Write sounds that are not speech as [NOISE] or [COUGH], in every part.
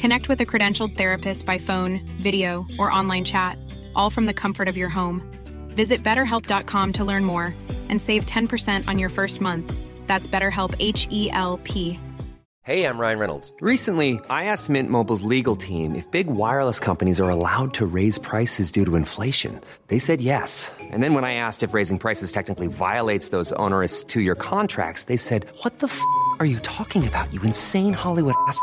Connect with a credentialed therapist by phone, video, or online chat, all from the comfort of your home. Visit betterhelp.com to learn more and save 10% on your first month. That's BetterHelp H E L P. Hey, I'm Ryan Reynolds. Recently, I asked Mint Mobile's legal team if big wireless companies are allowed to raise prices due to inflation. They said yes. And then when I asked if raising prices technically violates those onerous two year contracts, they said, What the f are you talking about, you insane Hollywood ass?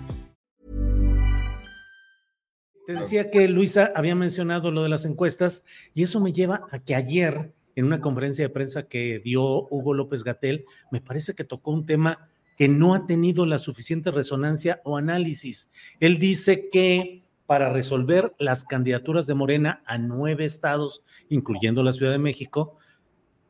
Te decía que Luisa había mencionado lo de las encuestas y eso me lleva a que ayer en una conferencia de prensa que dio Hugo López Gatel, me parece que tocó un tema que no ha tenido la suficiente resonancia o análisis. Él dice que para resolver las candidaturas de Morena a nueve estados, incluyendo la Ciudad de México,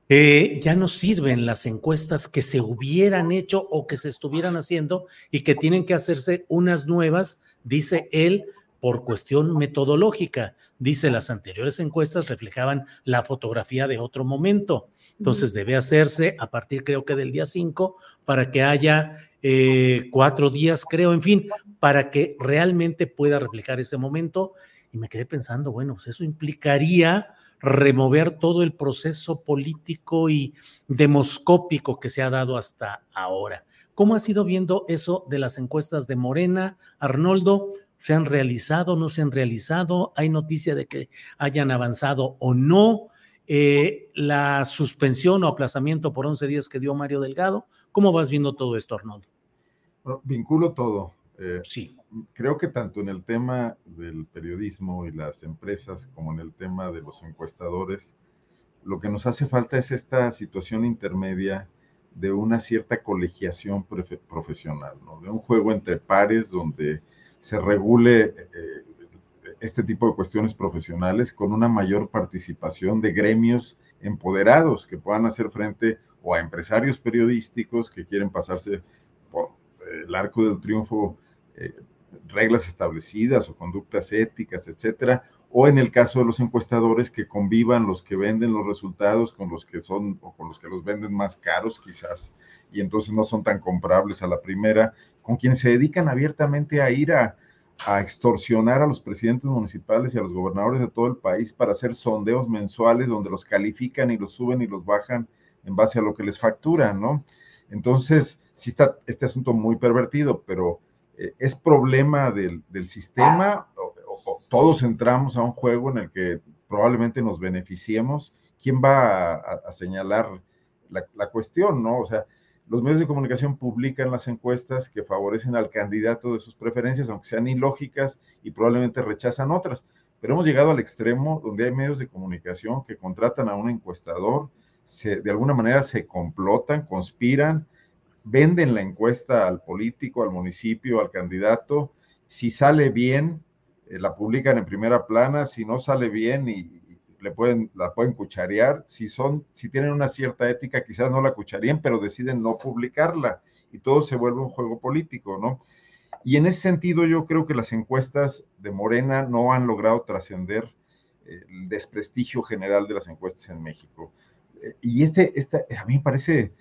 eh, ya no sirven las encuestas que se hubieran hecho o que se estuvieran haciendo y que tienen que hacerse unas nuevas, dice él, por cuestión metodológica. Dice, las anteriores encuestas reflejaban la fotografía de otro momento. Entonces debe hacerse a partir creo que del día 5 para que haya eh, cuatro días, creo, en fin, para que realmente pueda reflejar ese momento. Y me quedé pensando, bueno, pues eso implicaría remover todo el proceso político y demoscópico que se ha dado hasta ahora. ¿Cómo has ido viendo eso de las encuestas de Morena, Arnoldo? ¿Se han realizado, no se han realizado? ¿Hay noticia de que hayan avanzado o no? Eh, la suspensión o aplazamiento por 11 días que dio Mario Delgado. ¿Cómo vas viendo todo esto, Arnoldo? vinculo todo. Eh, sí. Creo que tanto en el tema del periodismo y las empresas como en el tema de los encuestadores, lo que nos hace falta es esta situación intermedia de una cierta colegiación profesional, ¿no? de un juego entre pares donde se regule eh, este tipo de cuestiones profesionales con una mayor participación de gremios empoderados que puedan hacer frente o a empresarios periodísticos que quieren pasarse por eh, el arco del triunfo eh, reglas establecidas o conductas éticas, etcétera, o en el caso de los encuestadores que convivan los que venden los resultados con los que son o con los que los venden más caros quizás y entonces no son tan comprables a la primera, con quienes se dedican abiertamente a ir a, extorsionar a los presidentes municipales y a los gobernadores de todo el país para hacer sondeos mensuales donde los califican y los suben y los bajan en base a lo que les facturan, ¿no? Entonces, sí está este asunto muy pervertido, pero eh, es problema del, sistema, o, todos entramos a un juego en el que probablemente nos beneficiemos. ¿Quién va a, señalar la, la, cuestión, no? O sea, los medios de comunicación publican las encuestas que favorecen al candidato de sus preferencias, aunque sean ilógicas y probablemente rechazan otras. Pero hemos llegado al extremo donde hay medios de comunicación que contratan a un encuestador, se, de alguna manera se complotan, conspiran venden la encuesta al político, al municipio, al candidato. Si sale bien, eh, la publican en primera plana. Si no sale bien y, le pueden, la pueden cucharear. Si son, si tienen una cierta ética, quizás no la cucharían, pero deciden no publicarla y todo se vuelve un juego político, ¿no? Y en ese sentido yo creo que las encuestas de Morena no han logrado trascender eh, el desprestigio general de las encuestas en México. Eh, y este, este, a mí me parece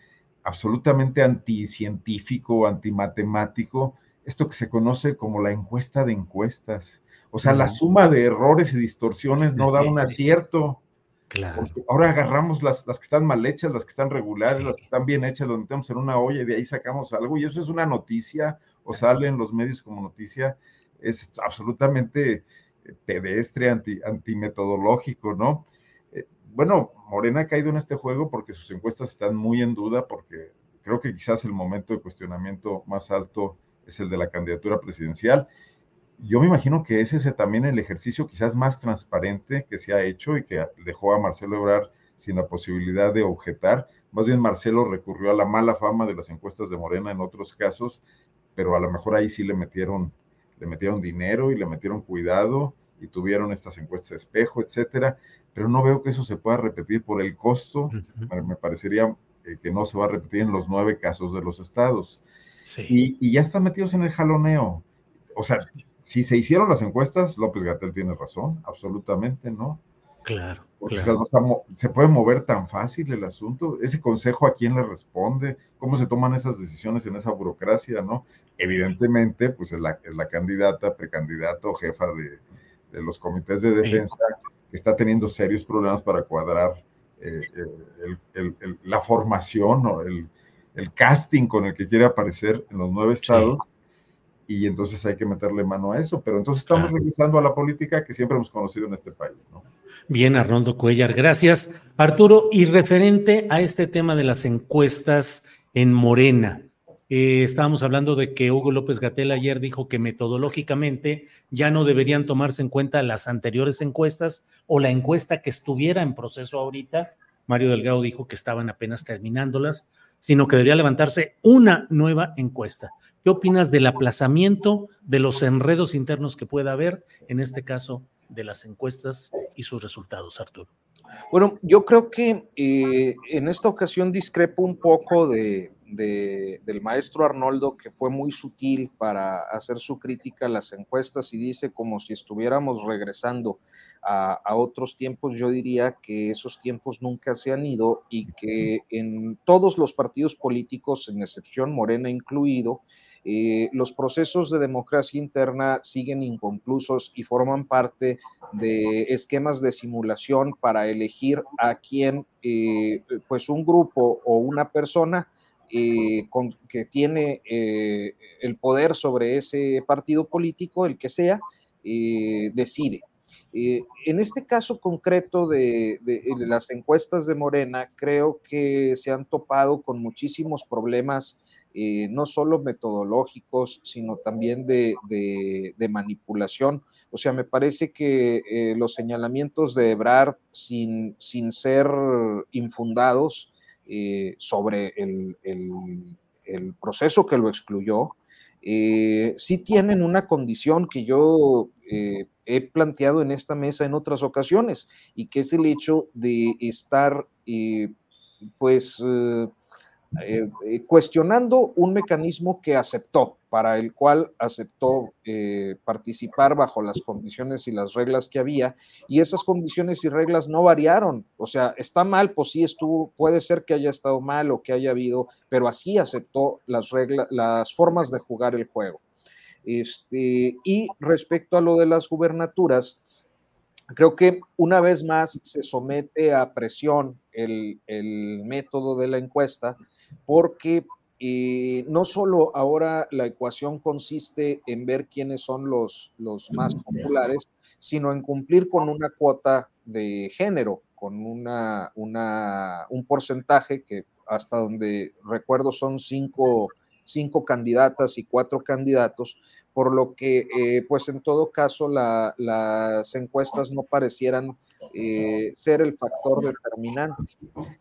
absolutamente anticientífico, antimatemático, esto que se conoce como la encuesta de encuestas. O sea, la suma de errores y distorsiones no da un acierto. Claro. ahora agarramos las, las, que están mal hechas, las que están regulares, las que están bien hechas, las metemos en una olla y de ahí sacamos algo. Y eso es una noticia, o sale en los medios como noticia, es absolutamente eh, pedestre, anti, antimetodológico, ¿no? Eh, bueno, Morena ha caído en este juego porque sus encuestas están muy en duda, porque creo que quizás el momento de cuestionamiento más alto es el de la candidatura presidencial yo me imagino que ese es también el ejercicio quizás más transparente que se ha hecho y que dejó a Marcelo Ebrard sin la posibilidad de objetar. Más bien Marcelo recurrió a la mala fama de las encuestas de Morena en otros casos, pero a lo mejor ahí sí le metieron, le metieron dinero y le metieron cuidado y tuvieron estas encuestas de espejo, etcétera. Pero no veo que eso se pueda repetir por el costo. Me parecería eh, que no se va a repetir en los nueve casos de los estados. Y, y ya están metidos en el jaloneo. O sea, si se hicieron las encuestas, López Gatel tiene razón, absolutamente, ¿no? Claro. se puede mover tan fácil el asunto. Ese consejo a quién le responde, cómo se toman esas decisiones en esa burocracia, ¿no? Evidentemente, pues es la, la candidata, precandidato, jefa de, los comités de defensa, que está teniendo serios problemas para cuadrar eh, eh, la formación o el, casting con el que quiere aparecer en los nueve estados y entonces hay que meterle mano a eso. Pero entonces estamos regresando a la política que siempre hemos conocido en este país. ¿no? Bien, Arnoldo Cuellar, gracias. Arturo, y referente a este tema de las encuestas en Morena, eh, estábamos hablando de que Hugo López Gatel ayer dijo que metodológicamente ya no deberían tomarse en cuenta las anteriores encuestas o la encuesta que estuviera en proceso ahorita. Mario Delgado dijo que estaban apenas terminándolas sino que debería levantarse una nueva encuesta. ¿Qué opinas del aplazamiento de los enredos internos que pueda haber, en este caso, de las encuestas y sus resultados, Arturo? Bueno, yo creo que eh, en esta ocasión discrepo un poco de, del maestro Arnoldo, que fue muy sutil para hacer su crítica a las encuestas y dice como si estuviéramos regresando a, otros tiempos, yo diría que esos tiempos nunca se han ido y que en todos los partidos políticos, en excepción Morena incluido, eh, los procesos de democracia interna siguen inconclusos y forman parte de esquemas de simulación para elegir a quien, eh, pues un grupo o una persona eh, que tiene el poder sobre ese partido político, el que sea, decide. Eh, en este caso concreto de, las encuestas de Morena, creo que se han topado con muchísimos problemas, eh, no solo metodológicos, sino también de, manipulación. O sea, me parece que eh, los señalamientos de Ebrard, sin, sin ser infundados sobre el, el proceso que lo excluyó, eh, sí tienen una condición que yo eh, he planteado en esta mesa en otras ocasiones y que es el hecho de estar, eh, pues, eh, eh, cuestionando un mecanismo que aceptó, para el cual aceptó eh, participar bajo las condiciones y las reglas que había, y esas condiciones y reglas no variaron. O sea, está mal, pues sí estuvo, puede ser que haya estado mal o que haya habido, pero así aceptó las reglas, las formas de jugar el juego. Este, y respecto a lo de las gubernaturas, Creo que una vez más se somete a presión el, método de la encuesta porque eh, no solo ahora la ecuación consiste en ver quiénes son los, los más populares, sino en cumplir con una cuota de género, con una, una, un porcentaje que hasta donde recuerdo son cinco cinco candidatas y cuatro candidatos, por lo que, eh, pues en todo caso, las encuestas no parecieran eh, ser el factor determinante.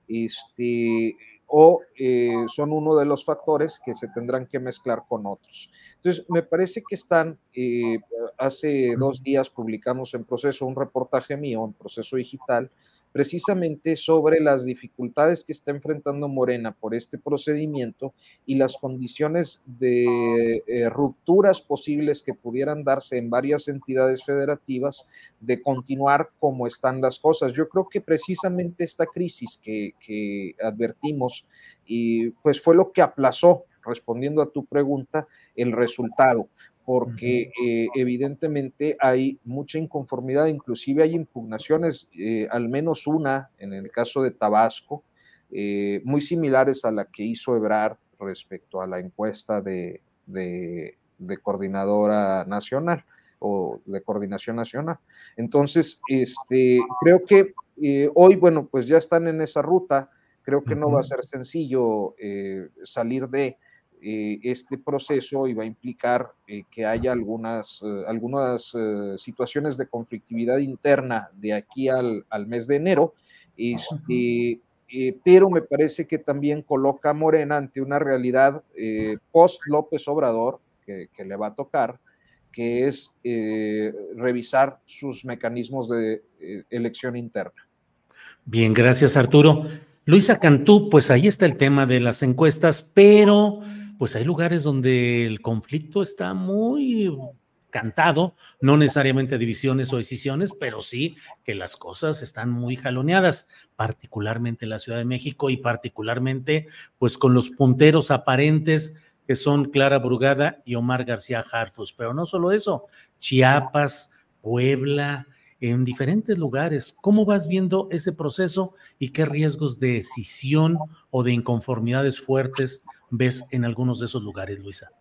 Este, o eh, son uno de los factores que se tendrán que mezclar con otros. Entonces, me parece que están, eh, hace dos días publicamos en proceso un reportaje mío en proceso digital precisamente sobre las dificultades que está enfrentando Morena por este procedimiento y las condiciones de eh, rupturas posibles que pudieran darse en varias entidades federativas de continuar como están las cosas. Yo creo que precisamente esta crisis que, que advertimos y pues fue lo que aplazó respondiendo a tu pregunta, el resultado porque eh, evidentemente hay mucha inconformidad, inclusive hay impugnaciones, eh, al menos una en el caso de Tabasco, eh, muy similares a la que hizo Ebrard respecto a la encuesta de, de, coordinadora nacional o de coordinación nacional. Entonces, este, creo que hoy, bueno, pues ya están en esa ruta, creo que no va a ser sencillo salir de eh, este proceso iba a implicar eh, que haya algunas, eh, algunas situaciones de conflictividad interna de aquí al, mes de enero, este, pero me parece que también coloca a Morena ante una realidad post López Obrador que, que, le va a tocar, que es revisar sus mecanismos de elección interna. Bien, gracias Arturo. Luisa Cantú, pues ahí está el tema de las encuestas, pero pues hay lugares donde el conflicto está muy cantado, no necesariamente divisiones o decisiones, pero sí que las cosas están muy jaloneadas, particularmente en la Ciudad de México y particularmente pues con los punteros aparentes que son Clara Brugada y Omar García Harfus. Pero no solo eso, Chiapas, Puebla, en diferentes lugares. ¿Cómo vas viendo ese proceso y qué riesgos de decisión o de inconformidades fuertes ves en algunos de esos lugares, Luisa?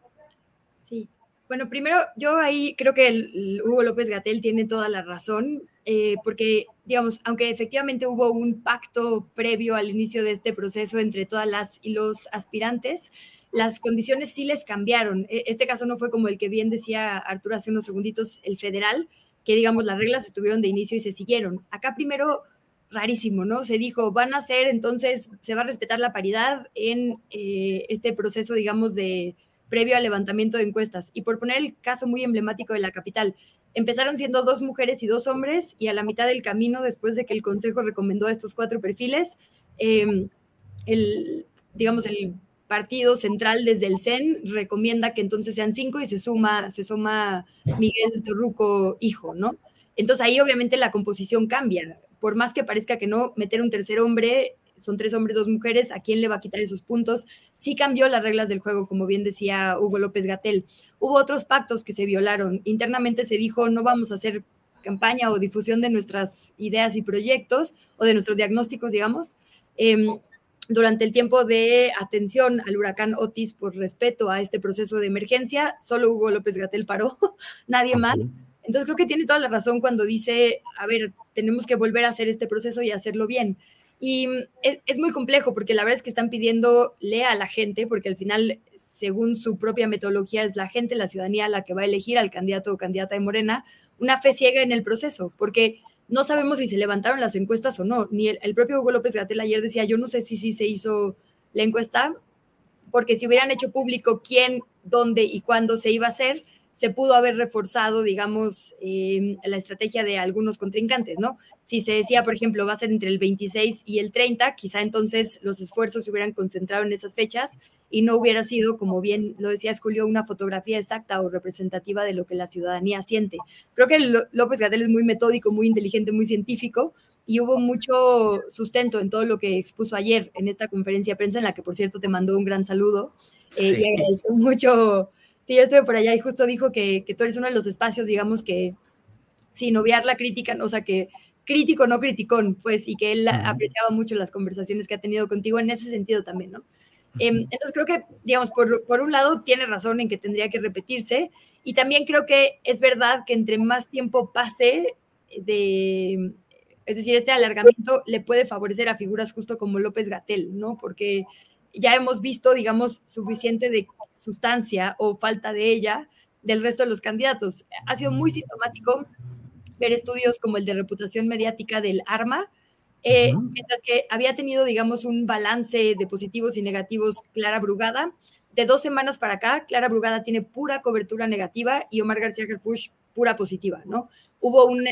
Sí. Bueno, primero, yo ahí creo que Hugo López Gatel tiene toda la razón, eh, porque, digamos, aunque efectivamente hubo un pacto previo al inicio de este proceso entre todas las y los aspirantes, las condiciones sí les cambiaron. E, este caso no fue como el que bien decía Arturo hace unos segunditos, el federal, que digamos las reglas estuvieron de inicio y se siguieron. Acá primero rarísimo, ¿no? Se dijo, van a ser, entonces, se va a respetar la paridad en eh, este proceso, digamos, de previo al levantamiento de encuestas. Y por poner el caso muy emblemático de la capital, empezaron siendo dos mujeres y dos hombres, y a la mitad del camino, después de que el Consejo recomendó estos cuatro perfiles, em, el, digamos, el partido central desde el CEN recomienda que entonces sean cinco y se suma, se suma Miguel Torruco, hijo, ¿no? Entonces ahí obviamente la composición cambia por más que parezca que no, meter un tercer hombre, son tres hombres, dos mujeres, ¿a quién le va a quitar esos puntos? Sí cambió las reglas del juego, como bien decía Hugo López Gatel. Hubo otros pactos que se violaron. Internamente se dijo, no vamos a hacer campaña o difusión de nuestras ideas y proyectos o de nuestros diagnósticos, digamos. Em, durante el tiempo de atención al huracán Otis por respeto a este proceso de emergencia, solo Hugo López Gatel paró, [LAUGHS] nadie más. Entonces creo que tiene toda la razón cuando dice, a ver, tenemos que volver a hacer este proceso y hacerlo bien. Y mm, es, muy complejo porque la verdad es que están pidiendo lea a la gente, porque al final, según su propia metodología, es la gente, la ciudadanía la que va a elegir al candidato o candidata de Morena, una fe ciega en el proceso, porque no sabemos si se levantaron las encuestas o no. Ni el, propio Hugo López Gatel ayer decía, yo no sé si sí se hizo la encuesta, porque si hubieran hecho público quién, dónde y cuándo se iba a hacer, se pudo haber reforzado, digamos, em, la estrategia de algunos contrincantes, ¿no? Si se decía, por ejemplo, va a ser entre el 26 y el 30, quizá entonces los esfuerzos se hubieran concentrado en esas fechas y no hubiera sido, como bien lo decía Julio, una fotografía exacta o representativa de lo que la ciudadanía siente. Creo que López Gatel es muy metódico, muy inteligente, muy científico y hubo mucho sustento en todo lo que expuso ayer en esta conferencia de prensa, en la que, por cierto, te mandó un gran saludo. Eh, y agradezco mucho Sí, yo estuve por allá y justo dijo que, tú eres uno de los espacios, digamos, que sin obviar la crítica, o sea, que crítico, no criticón, pues, y que él apreciaba mucho las conversaciones que ha tenido contigo en ese sentido también, ¿no? Em, entonces creo que, digamos, por, por, un lado tiene razón en que tendría que repetirse y también creo que es verdad que entre más tiempo pase de, es decir, este alargamiento le puede favorecer a figuras justo como López Gatel, ¿no? Porque ya hemos visto, digamos, suficiente de sustancia o falta de ella del resto de los candidatos. Ha sido muy sintomático ver estudios como el de reputación mediática del ARMA, Eh, mientras que había tenido, digamos, un balance de positivos y negativos Clara Brugada. De dos semanas para acá, Clara Brugada tiene pura cobertura negativa y Omar García Gerfush pura positiva, ¿no? Hubo un,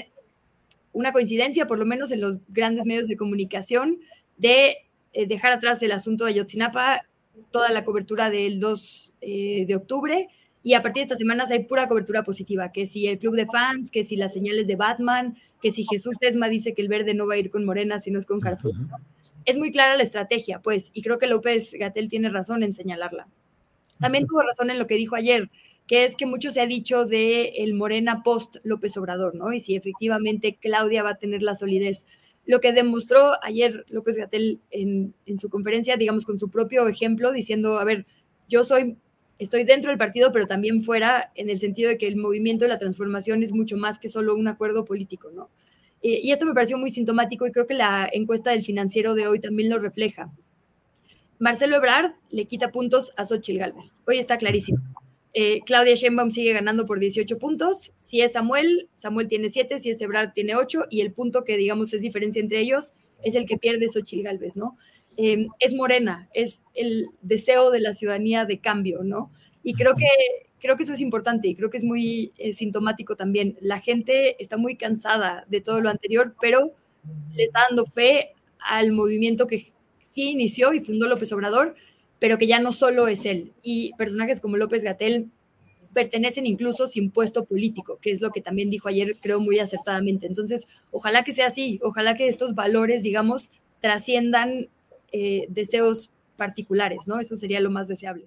una coincidencia, por lo menos en los grandes medios de comunicación, de eh, dejar atrás el asunto de Ayotzinapa, toda la cobertura del 2 eh, de octubre, y a partir de estas semanas hay pura cobertura positiva, que si el club de fans, que si las señales de Batman, que si Jesús Tesma dice que el verde no va a ir con Morena, sino es con Carrefour. Es muy clara la estrategia, pues, y creo que López Gatel tiene razón en señalarla. También tuvo razón en lo que dijo ayer, que es que mucho se ha dicho de el Morena post López Obrador, ¿no? Y si efectivamente Claudia va a tener la solidez. Lo que demostró ayer López Gatel en, su conferencia, digamos, con su propio ejemplo, diciendo, a ver, yo soy estoy dentro del partido, pero también fuera, en el sentido de que el movimiento de la transformación es mucho más que solo un acuerdo político, ¿no? Y esto me pareció muy sintomático y creo que la encuesta del financiero de hoy también lo refleja. Marcelo Ebrard le quita puntos a Xochitl Gálvez. Hoy está clarísimo. Eh, Claudia Sheinbaum sigue ganando por 18 puntos. Si es Samuel, Samuel tiene 7, si es Ebrard tiene 8 y el punto que digamos es diferencia entre ellos es el que pierde Xochitl Gálvez, ¿no? Em, es morena, es el deseo de la ciudadanía de cambio, ¿no? Y creo que, creo que eso es importante y creo que es muy eh, sintomático también. La gente está muy cansada de todo lo anterior, pero le está dando fe al movimiento que sí inició y fundó López Obrador, pero que ya no solo es él. Y personajes como López Gatel pertenecen incluso sin puesto político, que es lo que también dijo ayer, creo muy acertadamente. Entonces, ojalá que sea así, ojalá que estos valores, digamos, trasciendan eh, deseos particulares, ¿no? Eso sería lo más deseable.